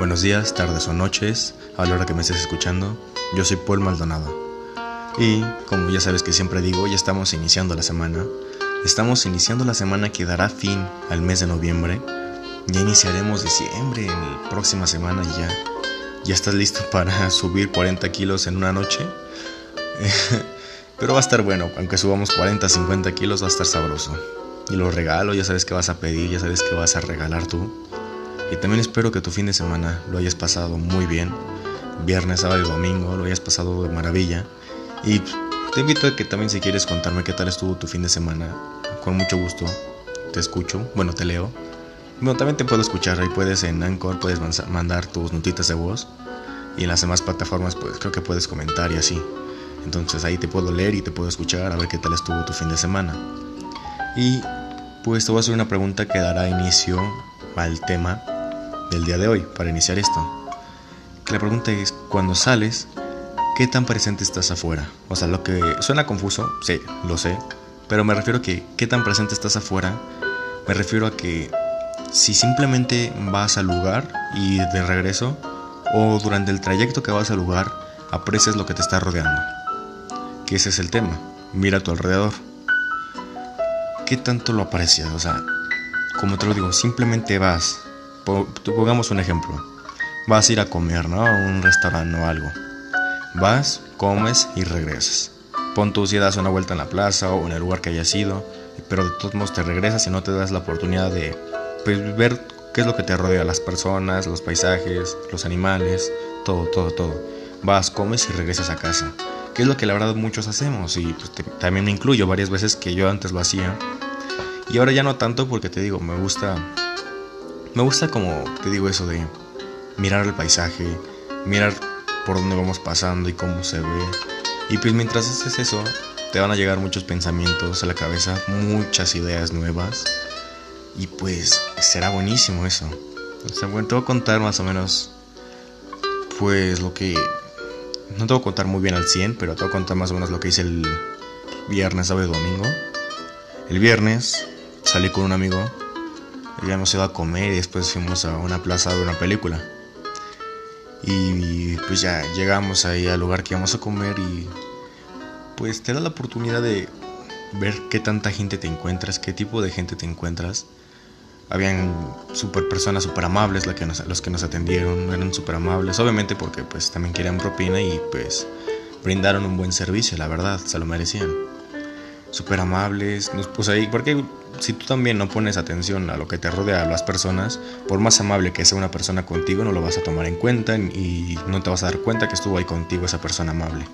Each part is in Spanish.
Buenos días, tardes o noches, a la hora que me estés escuchando. Yo soy Paul Maldonado. Y, como ya sabes que siempre digo, ya estamos iniciando la semana. Estamos iniciando la semana que dará fin al mes de noviembre. Ya iniciaremos diciembre en la próxima semana y ya. ¿Ya estás listo para subir 40 kilos en una noche? Pero va a estar bueno, aunque subamos 40, 50 kilos va a estar sabroso. Y los regalos, ya sabes que vas a pedir, ya sabes que vas a regalar tú. Y también espero que tu fin de semana lo hayas pasado muy bien. Viernes, sábado y domingo lo hayas pasado de maravilla. Y te invito a que también si quieres contarme qué tal estuvo tu fin de semana, con mucho gusto te escucho, bueno, te leo. Bueno, también te puedo escuchar, ahí puedes en Anchor, puedes mandar tus notitas de voz. Y en las demás plataformas, pues creo que puedes comentar y así. Entonces ahí te puedo leer y te puedo escuchar a ver qué tal estuvo tu fin de semana. Y pues te voy a hacer una pregunta que dará inicio al tema del día de hoy para iniciar esto. Que la pregunta es, cuando sales, ¿qué tan presente estás afuera? O sea, lo que suena confuso, sí, lo sé, pero me refiero a que ¿qué tan presente estás afuera? Me refiero a que si simplemente vas al lugar y de regreso, o durante el trayecto que vas al lugar, aprecias lo que te está rodeando. Que ese es el tema. Mira a tu alrededor. ¿Qué tanto lo aprecias? O sea, como te lo digo, simplemente vas, pongamos un ejemplo. Vas a ir a comer, ¿no? A un restaurante o algo. Vas, comes y regresas. Pon tu das una vuelta en la plaza o en el lugar que hayas ido, pero de todos modos te regresas y no te das la oportunidad de pues, ver qué es lo que te rodea, las personas, los paisajes, los animales, todo, todo, todo. Vas, comes y regresas a casa. Que es lo que la verdad muchos hacemos y pues, también me incluyo varias veces que yo antes lo hacía. Y ahora ya no tanto porque te digo, me gusta me gusta como te digo eso de mirar el paisaje, mirar por dónde vamos pasando y cómo se ve. Y pues mientras haces eso, te van a llegar muchos pensamientos a la cabeza, muchas ideas nuevas. Y pues será buenísimo eso. O sea, bueno, te voy a contar más o menos, pues lo que... No te voy a contar muy bien al 100, pero te voy a contar más o menos lo que hice el viernes, sábado y domingo. El viernes salí con un amigo ya hemos ido a comer y después fuimos a una plaza a ver una película. Y pues ya llegamos ahí al lugar que íbamos a comer y pues te da la oportunidad de ver qué tanta gente te encuentras, qué tipo de gente te encuentras. Habían super personas super amables que los que nos atendieron, eran super amables, obviamente porque pues también querían propina y pues brindaron un buen servicio, la verdad, se lo merecían súper amables, nos puso ahí, porque si tú también no pones atención a lo que te rodea a las personas, por más amable que sea una persona contigo, no lo vas a tomar en cuenta y no te vas a dar cuenta que estuvo ahí contigo esa persona amable.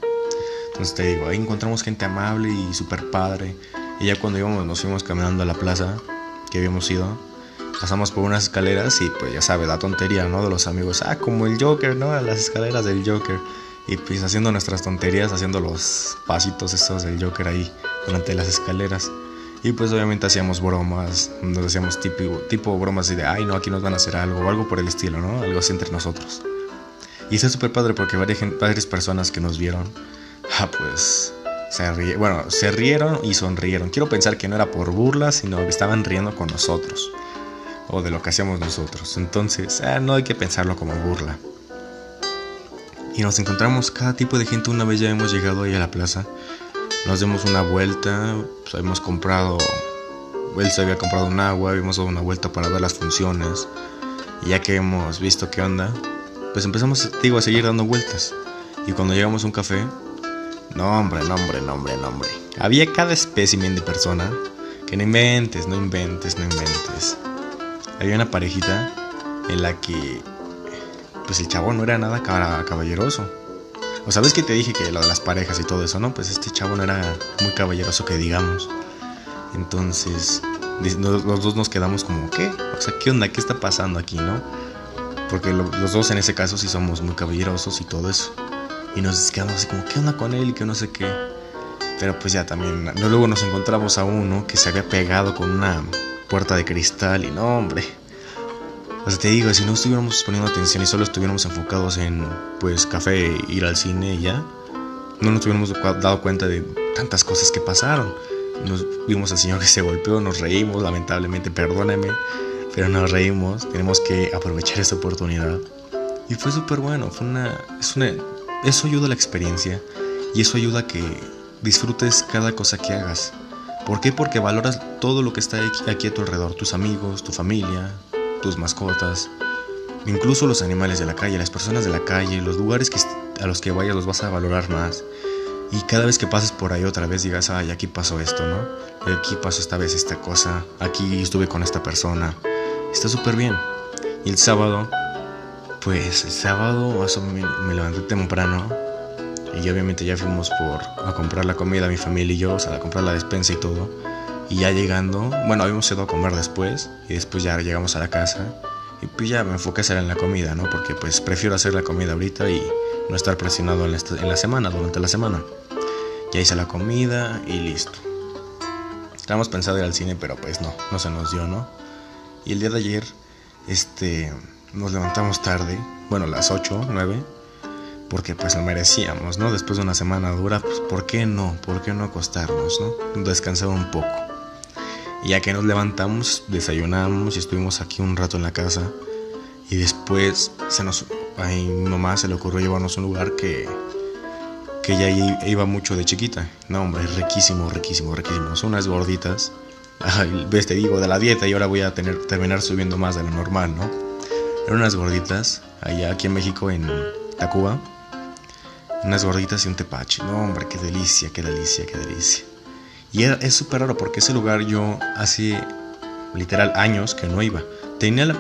Entonces te digo, ahí encontramos gente amable y súper padre. Y ya cuando íbamos, nos fuimos caminando a la plaza que habíamos ido, pasamos por unas escaleras y pues ya sabes, la tontería, ¿no? De los amigos, ah, como el Joker, ¿no? Las escaleras del Joker. Y pues haciendo nuestras tonterías, haciendo los pasitos estos del Joker ahí durante las escaleras. Y pues obviamente hacíamos bromas, nos hacíamos tipo, tipo bromas de, ay no, aquí nos van a hacer algo o algo por el estilo, ¿no? Algo así entre nosotros. Y está súper padre porque varias, varias personas que nos vieron, ah, pues se rieron, bueno, se rieron y sonrieron. Quiero pensar que no era por burla, sino que estaban riendo con nosotros o de lo que hacíamos nosotros. Entonces, ah, no hay que pensarlo como burla. Y nos encontramos cada tipo de gente una vez ya hemos llegado ahí a la plaza nos dimos una vuelta, pues habíamos comprado, él se había comprado un agua, habíamos dado una vuelta para ver las funciones. Y ya que hemos visto qué onda, pues empezamos, digo, a seguir dando vueltas. Y cuando llegamos a un café, no hombre, no hombre, hombre, hombre. Había cada espécimen de persona que no inventes, no inventes, no inventes. Había una parejita en la que, pues el chavo no era nada caballeroso. O sabes que te dije que lo de las parejas y todo eso, ¿no? Pues este chavo no era muy caballeroso que digamos. Entonces, los dos nos quedamos como, ¿qué? O sea, ¿qué onda? ¿Qué está pasando aquí, no? Porque los dos en ese caso sí somos muy caballerosos y todo eso. Y nos quedamos así como, ¿qué onda con él? Y que no sé qué. Pero pues ya también, luego nos encontramos a uno que se había pegado con una puerta de cristal y no, hombre o sea, te digo, si no estuviéramos poniendo atención y solo estuviéramos enfocados en, pues, café, ir al cine y ya, no nos hubiéramos dado cuenta de tantas cosas que pasaron. Nos vimos al señor que se golpeó, nos reímos, lamentablemente, perdóname, pero nos reímos. Tenemos que aprovechar esta oportunidad. Y fue súper bueno, fue una, es una... Eso ayuda a la experiencia y eso ayuda a que disfrutes cada cosa que hagas. ¿Por qué? Porque valoras todo lo que está aquí a tu alrededor, tus amigos, tu familia, tus mascotas, incluso los animales de la calle, las personas de la calle, los lugares que, a los que vayas los vas a valorar más. Y cada vez que pases por ahí otra vez digas, ay, aquí pasó esto, ¿no? Aquí pasó esta vez esta cosa, aquí estuve con esta persona. Está súper bien. Y el sábado, pues el sábado me levanté temprano y obviamente ya fuimos por a comprar la comida, mi familia y yo, o sea, a comprar la despensa y todo. Y ya llegando, bueno, habíamos ido a comer después y después ya llegamos a la casa y pues ya me enfoqué en la comida, ¿no? Porque pues prefiero hacer la comida ahorita y no estar presionado en la, en la semana, durante la semana. Ya hice la comida y listo. Estábamos pensando ir al cine, pero pues no, no se nos dio, ¿no? Y el día de ayer, este, nos levantamos tarde, bueno, las 8, 9 porque pues lo merecíamos, ¿no? Después de una semana dura, pues ¿por qué no? ¿Por qué no acostarnos, ¿no? Descansar un poco. Ya que nos levantamos, desayunamos y estuvimos aquí un rato en la casa. Y después se nos, a mi mamá se le ocurrió llevarnos a un lugar que, que ya iba mucho de chiquita. No, hombre, es riquísimo, riquísimo, riquísimo. Son unas gorditas. Ay, ves, te digo, de la dieta y ahora voy a tener, terminar subiendo más de lo normal, ¿no? Eran unas gorditas allá aquí en México, en Tacuba unas gorditas y un tepache. No, hombre, qué delicia, qué delicia, qué delicia. Y es súper raro porque ese lugar yo hace literal años que no iba. Tenía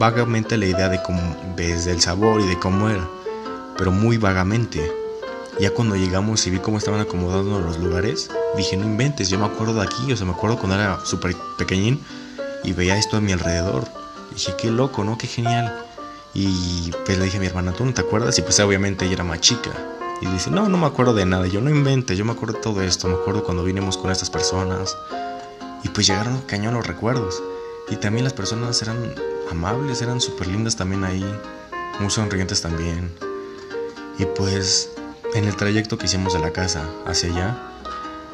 vagamente la idea de cómo, desde el sabor y de cómo era, pero muy vagamente. Ya cuando llegamos y vi cómo estaban acomodando los lugares, dije, no inventes, yo me acuerdo de aquí, o sea, me acuerdo cuando era súper pequeñín y veía esto a mi alrededor. dije, qué loco, ¿no? Qué genial. Y pues le dije a mi hermana, ¿tú no te acuerdas? Y pues obviamente ella era más chica. Y dice, no, no me acuerdo de nada. yo no invente, yo me acuerdo de todo esto. Me acuerdo cuando vinimos con estas personas. Y pues llegaron cañón los recuerdos. Y también las personas eran amables, eran súper lindas también ahí. Muy sonrientes también. Y pues en el trayecto que hicimos de la casa hacia allá,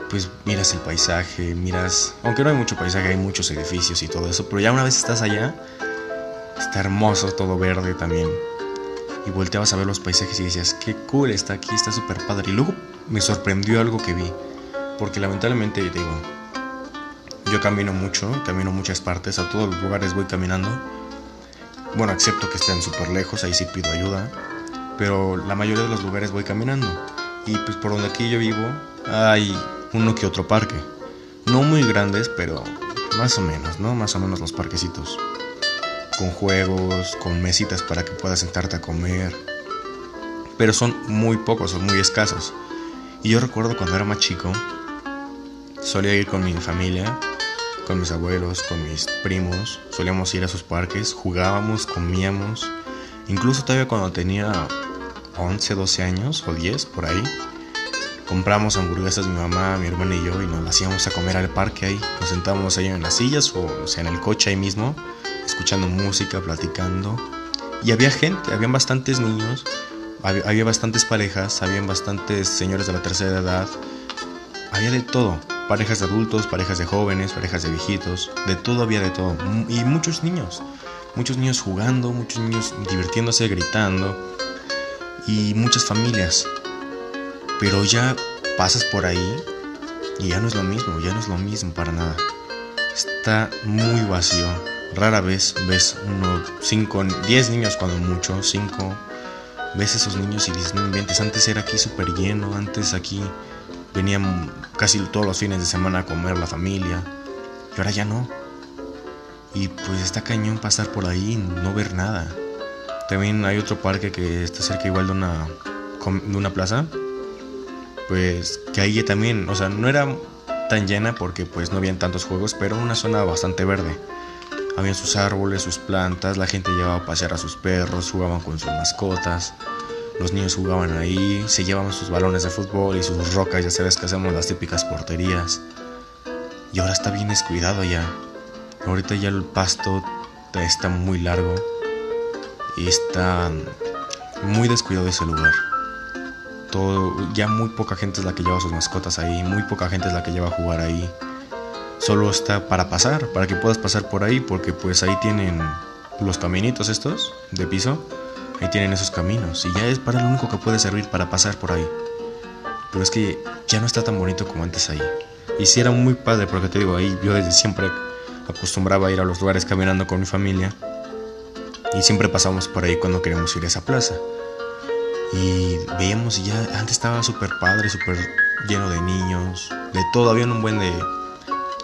pues miras el paisaje, miras, aunque no hay mucho paisaje, hay muchos edificios y todo eso, pero ya una vez estás allá, está hermoso, todo verde también y volteabas a ver los paisajes y decías, qué cool está aquí, está súper padre. Y luego me sorprendió algo que vi, porque lamentablemente, digo, yo camino mucho, camino muchas partes, a todos los lugares voy caminando. Bueno, excepto que estén súper lejos, ahí sí pido ayuda, pero la mayoría de los lugares voy caminando. Y pues por donde aquí yo vivo hay uno que otro parque. No muy grandes, pero más o menos, ¿no? Más o menos los parquecitos con juegos, con mesitas para que puedas sentarte a comer. Pero son muy pocos, son muy escasos. Y yo recuerdo cuando era más chico, solía ir con mi familia, con mis abuelos, con mis primos, solíamos ir a sus parques, jugábamos, comíamos. Incluso todavía cuando tenía 11, 12 años o 10 por ahí, compramos hamburguesas mi mamá, mi hermana y yo y nos las íbamos a comer al parque ahí. Nos sentábamos ahí en las sillas o, sea, en el coche ahí mismo escuchando música, platicando. Y había gente, habían bastantes niños, había, bastantes parejas, habían bastantes señores de la tercera edad, había de todo, parejas de adultos, parejas de jóvenes, parejas de viejitos, de todo había de todo. Y muchos niños, muchos niños jugando, muchos niños divirtiéndose, gritando, y muchas familias. Pero ya pasas por ahí y ya no es lo mismo, ya no es lo mismo para nada. Está muy vacío, Rara vez ves uno, cinco, diez niños cuando mucho, cinco. Ves esos niños y dices, no inventes, antes era aquí súper lleno, antes aquí venían casi todos los fines de semana a comer la familia. Y ahora ya no. Y pues está cañón pasar por ahí y no ver nada. También hay otro parque que está cerca igual de una, de una plaza. Pues que ahí también, o sea, no era tan llena porque pues no habían tantos juegos, pero una zona bastante verde. Habían sus árboles, sus plantas, la gente llevaba a pasear a sus perros, jugaban con sus mascotas, los niños jugaban ahí, se llevaban sus balones de fútbol y sus rocas, ya sabes que hacemos las típicas porterías. Y ahora está bien descuidado ya. Ahorita ya el pasto está muy largo y está muy descuidado ese lugar. Todo, ya muy poca gente es la que lleva sus mascotas ahí, muy poca gente es la que lleva a jugar ahí solo está para pasar, para que puedas pasar por ahí, porque pues ahí tienen los caminitos estos de piso. ahí tienen esos caminos y ya es para lo único que puede servir para pasar por ahí. Pero es que ya no está tan bonito como antes ahí. Y sí era muy padre porque te digo, ahí yo desde siempre acostumbraba a ir a los lugares caminando con mi familia y siempre pasamos por ahí cuando queríamos ir a esa plaza. Y veíamos y ya antes estaba súper padre, súper lleno de niños, de todo, había un buen de,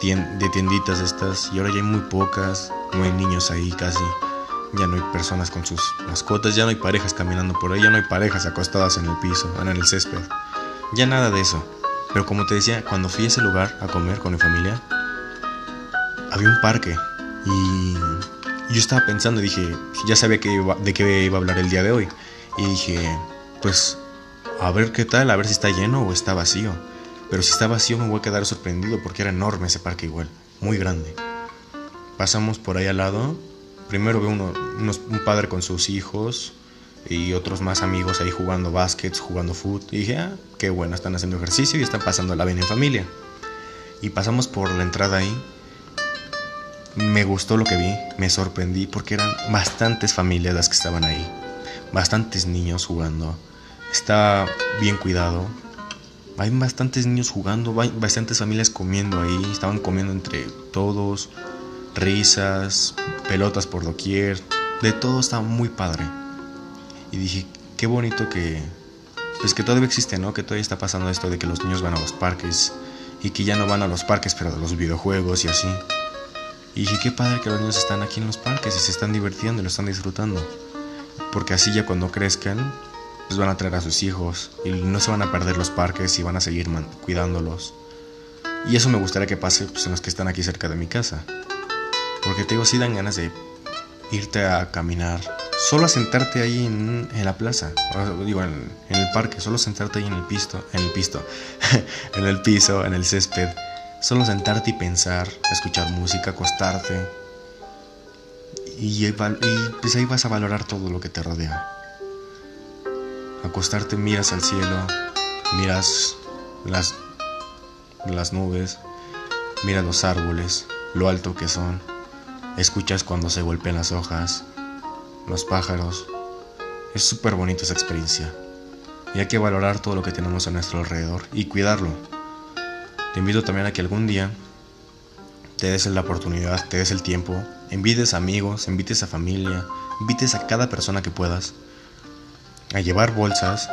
de tienditas estas y ahora ya hay muy pocas, no hay niños ahí casi, ya no hay personas con sus mascotas, ya no hay parejas caminando por ahí, ya no hay parejas acostadas en el piso, en el césped, ya nada de eso. Pero como te decía, cuando fui a ese lugar a comer con mi familia, había un parque y yo estaba pensando dije, ya sabía que de qué iba a hablar el día de hoy. Y dije, pues a ver qué tal, a ver si está lleno o está vacío. Pero si está vacío me voy a quedar sorprendido porque era enorme ese parque igual, muy grande. Pasamos por ahí al lado. Primero veo uno, un padre con sus hijos y otros más amigos ahí jugando básquet, jugando fútbol. Y dije, ah, qué bueno, están haciendo ejercicio y están pasando la bien en familia. Y pasamos por la entrada ahí. Me gustó lo que vi, me sorprendí porque eran bastantes familias las que estaban ahí. Bastantes niños jugando. Está bien cuidado. Hay bastantes niños jugando, hay bastantes familias comiendo ahí. Estaban comiendo entre todos. Risas, pelotas por doquier. De todo estaba muy padre. Y dije, qué bonito que... Pues que todavía existe, ¿no? Que todavía está pasando esto de que los niños van a los parques. Y que ya no van a los parques, pero a los videojuegos y así. Y dije, qué padre que los niños están aquí en los parques y se están divirtiendo y lo están disfrutando. Porque así ya cuando crezcan, pues van a traer a sus hijos y no se van a perder los parques y van a seguir cuidándolos. Y eso me gustaría que pase pues, en los que están aquí cerca de mi casa. Porque te digo, sí dan ganas de irte a caminar, solo a sentarte ahí en, la plaza, digo, en, el parque, solo sentarte ahí en el pisto, en el pisto, en el piso, en el césped, solo sentarte y pensar, escuchar música, acostarte. Y, y pues ahí vas a valorar todo lo que te rodea acostarte miras al cielo, miras las, las nubes, miras los árboles, lo alto que son, escuchas cuando se golpean las hojas, los pájaros. Es súper bonita esa experiencia y hay que valorar todo lo que tenemos a nuestro alrededor y cuidarlo. Te invito también a que algún día te des la oportunidad, te des el tiempo, invites amigos, invites a familia, invites a cada persona que puedas a llevar bolsas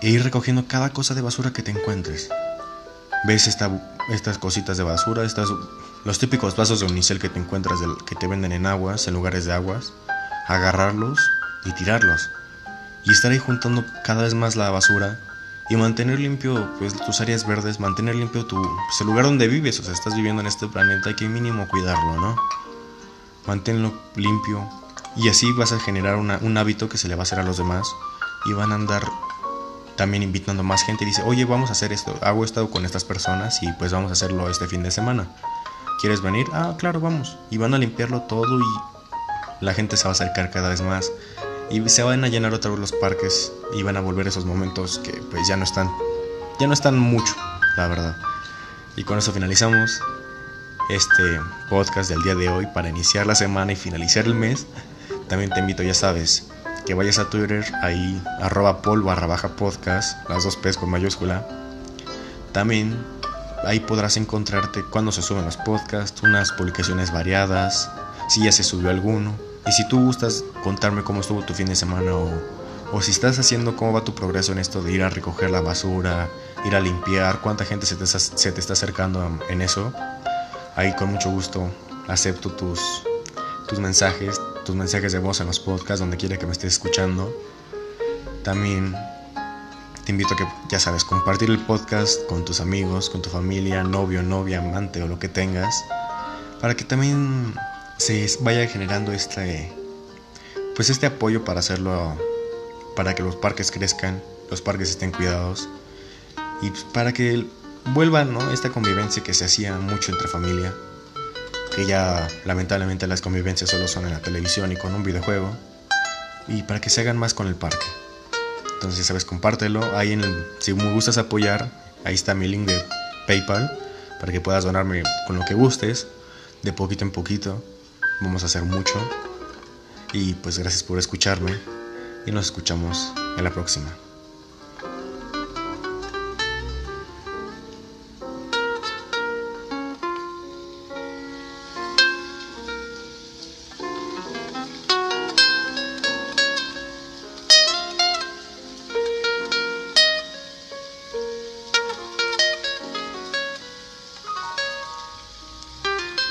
e ir recogiendo cada cosa de basura que te encuentres. Ves estas cositas de basura, estas, los típicos vasos de unicel que te encuentras que te venden en aguas, en lugares de aguas, agarrarlos y tirarlos. Y estar ahí juntando cada vez más la basura y mantener limpio pues, tus áreas verdes, mantener limpio tu, pues, el lugar donde vives, o sea, estás viviendo en este planeta, hay que mínimo cuidarlo, ¿no? Manténlo limpio, y así vas a generar un hábito que se le va a hacer a los demás y van a andar también invitando más gente dice, oye, vamos a hacer esto, hago esto con estas personas y pues vamos a hacerlo este fin de semana. ¿Quieres venir? Ah, claro, vamos. Y van a limpiarlo todo y la gente se va a acercar cada vez más y se van a llenar otra vez los parques y van a volver esos momentos que pues ya no están, ya no están mucho, la verdad. Y con eso finalizamos este podcast del día de hoy para iniciar la semana y finalizar el mes. También te invito, ya sabes, que vayas a Twitter, ahí arroba pol barra baja podcast, las dos P's con mayúscula. También ahí podrás encontrarte cuando se suben los podcasts, unas publicaciones variadas, si ya se subió alguno. Y si tú gustas contarme cómo estuvo tu fin de semana o, o si estás haciendo cómo va tu progreso en esto de ir a recoger la basura, ir a limpiar, cuánta gente se te, se te está acercando en eso, ahí con mucho gusto acepto tus, tus mensajes, tus mensajes de voz en los podcasts, donde quiera que me estés escuchando. También te invito a que, ya sabes, compartir el podcast con tus amigos, con tu familia, novio, novia, amante o lo que tengas, para que también se vaya generando este, pues este apoyo para hacerlo, para que los parques crezcan, los parques estén cuidados y para que vuelva ¿no? esta convivencia que se hacía mucho entre familia que ya lamentablemente las convivencias solo son en la televisión y con un videojuego, y para que se hagan más con el parque. Entonces, sabes, compártelo. Ahí si me gustas apoyar, ahí está mi link de PayPal para que puedas donarme con lo que gustes, de poquito en poquito. Vamos a hacer mucho. Y pues gracias por escucharme y nos escuchamos en la próxima.